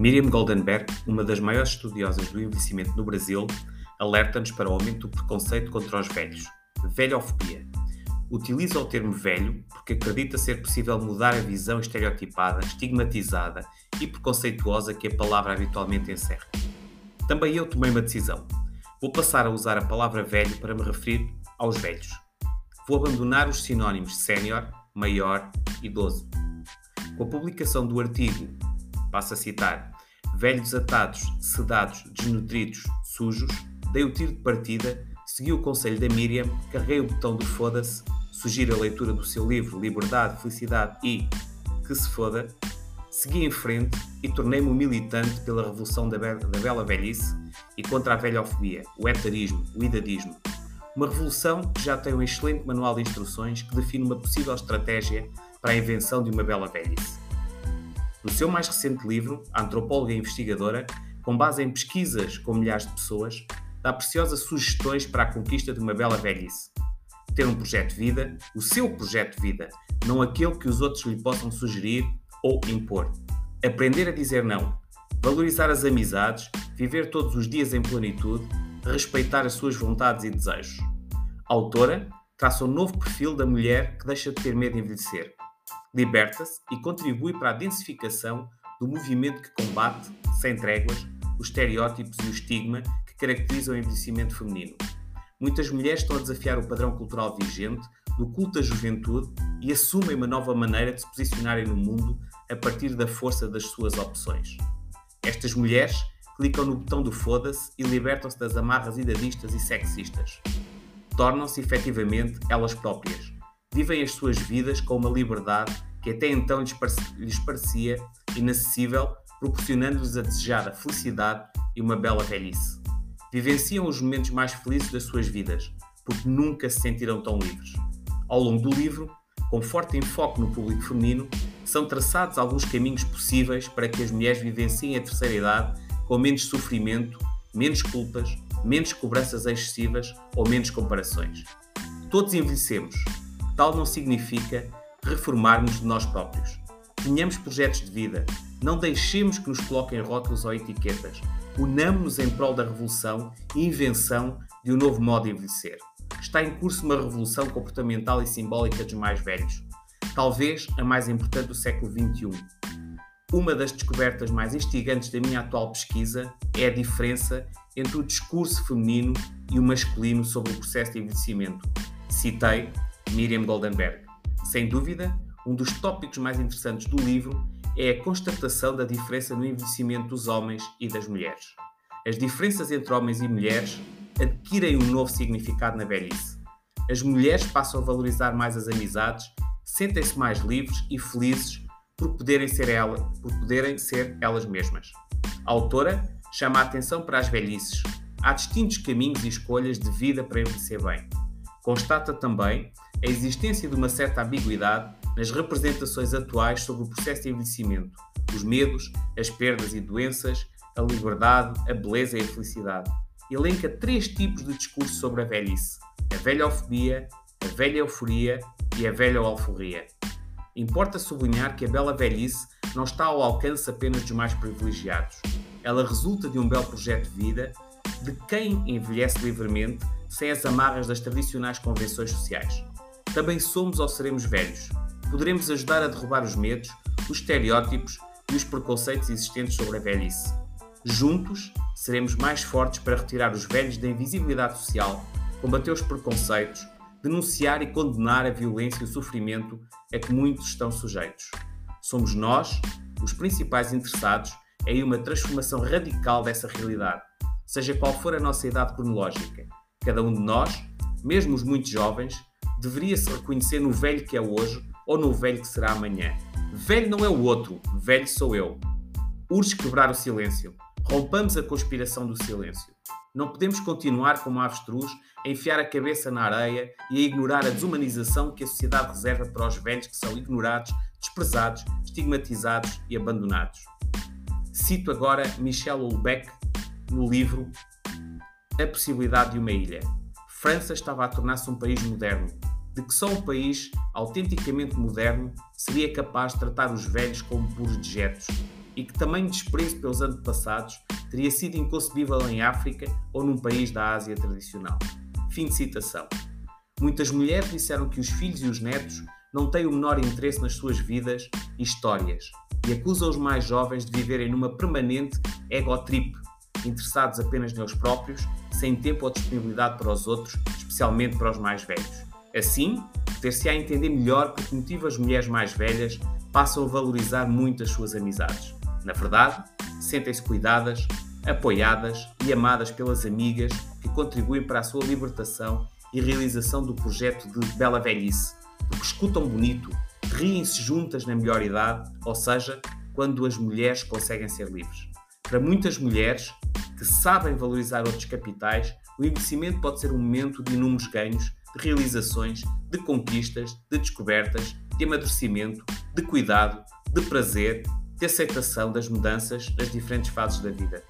Miriam Goldenberg, uma das maiores estudiosas do envelhecimento no Brasil, alerta-nos para o aumento do preconceito contra os velhos. Velhofobia. Utiliza o termo velho porque acredita ser possível mudar a visão estereotipada, estigmatizada e preconceituosa que a palavra habitualmente encerra. Também eu tomei uma decisão. Vou passar a usar a palavra velho para me referir aos velhos. Vou abandonar os sinónimos sénior, maior, idoso. Com a publicação do artigo, passo a citar, velhos atados, sedados, desnutridos, sujos, dei o tiro de partida, segui o conselho da Miriam, carreguei o botão do foda-se, sugiro a leitura do seu livro Liberdade, Felicidade e Que se foda, segui em frente e tornei-me um militante pela revolução da, be da bela velhice e contra a velhofobia, o etarismo, o idadismo. Uma revolução que já tem um excelente manual de instruções que define uma possível estratégia para a invenção de uma bela velhice. No seu mais recente livro, a antropóloga e investigadora, com base em pesquisas com milhares de pessoas, dá preciosas sugestões para a conquista de uma bela velhice. Ter um projeto de vida, o seu projeto de vida, não aquele que os outros lhe possam sugerir ou impor. Aprender a dizer não, valorizar as amizades, viver todos os dias em plenitude, respeitar as suas vontades e desejos. A autora traça um novo perfil da mulher que deixa de ter medo de envelhecer. Liberta-se e contribui para a densificação do movimento que combate, sem tréguas, os estereótipos e o estigma que caracterizam o envelhecimento feminino. Muitas mulheres estão a desafiar o padrão cultural vigente do culto à juventude e assumem uma nova maneira de se posicionarem no mundo a partir da força das suas opções. Estas mulheres clicam no botão do foda-se e libertam-se das amarras idadistas e sexistas. Tornam-se efetivamente elas próprias. Vivem as suas vidas com uma liberdade que até então lhes parecia inacessível, proporcionando-lhes a desejada felicidade e uma bela velhice vivenciam os momentos mais felizes das suas vidas, porque nunca se sentiram tão livres. Ao longo do livro, com forte enfoque no público feminino, são traçados alguns caminhos possíveis para que as mulheres vivenciem a terceira idade com menos sofrimento, menos culpas, menos cobranças excessivas ou menos comparações. Todos envelhecemos. Tal não significa reformarmos de nós próprios. Tenhamos projetos de vida. Não deixemos que nos coloquem rótulos ou etiquetas, unamos-nos em prol da revolução e invenção de um novo modo de envelhecer. Está em curso uma revolução comportamental e simbólica dos mais velhos, talvez a mais importante do século XXI. Uma das descobertas mais instigantes da minha atual pesquisa é a diferença entre o discurso feminino e o masculino sobre o processo de envelhecimento. Citei Miriam Goldenberg. Sem dúvida, um dos tópicos mais interessantes do livro é a constatação da diferença no envelhecimento dos homens e das mulheres. As diferenças entre homens e mulheres adquirem um novo significado na velhice. As mulheres passam a valorizar mais as amizades, sentem-se mais livres e felizes por poderem ser, ela, por poderem ser elas mesmas. A autora chama a atenção para as velhices. Há distintos caminhos e escolhas de vida para envelhecer bem. Constata também a existência de uma certa ambiguidade nas representações atuais sobre o processo de envelhecimento, os medos, as perdas e doenças, a liberdade, a beleza e a felicidade. Elenca três tipos de discurso sobre a velhice: a velhofobia, a velha euforia e a velha alforria. Importa sublinhar que a bela velhice não está ao alcance apenas dos mais privilegiados. Ela resulta de um belo projeto de vida de quem envelhece livremente sem as amarras das tradicionais convenções sociais. Também somos ou seremos velhos, poderemos ajudar a derrubar os medos, os estereótipos e os preconceitos existentes sobre a velhice. Juntos, seremos mais fortes para retirar os velhos da invisibilidade social, combater os preconceitos, denunciar e condenar a violência e o sofrimento a que muitos estão sujeitos. Somos nós, os principais interessados, em uma transformação radical dessa realidade, seja qual for a nossa idade cronológica. Cada um de nós, mesmo os muito jovens, deveria se reconhecer no velho que é hoje ou no velho que será amanhã. Velho não é o outro, velho sou eu. Urge quebrar o silêncio. Rompamos a conspiração do silêncio. Não podemos continuar como avestruz a enfiar a cabeça na areia e a ignorar a desumanização que a sociedade reserva para os velhos que são ignorados, desprezados, estigmatizados e abandonados. Cito agora Michel Houellebecq no livro A Possibilidade de uma Ilha. França estava a tornar-se um país moderno, de que só um país autenticamente moderno seria capaz de tratar os velhos como puros dejetos, e que tamanho desprezo pelos antepassados teria sido inconcebível em África ou num país da Ásia tradicional. Fim de citação. Muitas mulheres disseram que os filhos e os netos não têm o menor interesse nas suas vidas e histórias e acusam os mais jovens de viverem numa permanente ego-trip, interessados apenas neles próprios, sem tempo ou disponibilidade para os outros, especialmente para os mais velhos. Assim, ter-se a entender melhor por que motivo as mulheres mais velhas passam a valorizar muito as suas amizades. Na verdade, sentem-se cuidadas, apoiadas e amadas pelas amigas que contribuem para a sua libertação e realização do projeto de Bela Velhice, porque escutam bonito, riem-se juntas na melhor idade, ou seja, quando as mulheres conseguem ser livres. Para muitas mulheres que sabem valorizar outros capitais, o envelhecimento pode ser um momento de inúmeros ganhos, de realizações, de conquistas, de descobertas, de amadurecimento, de cuidado, de prazer, de aceitação das mudanças das diferentes fases da vida.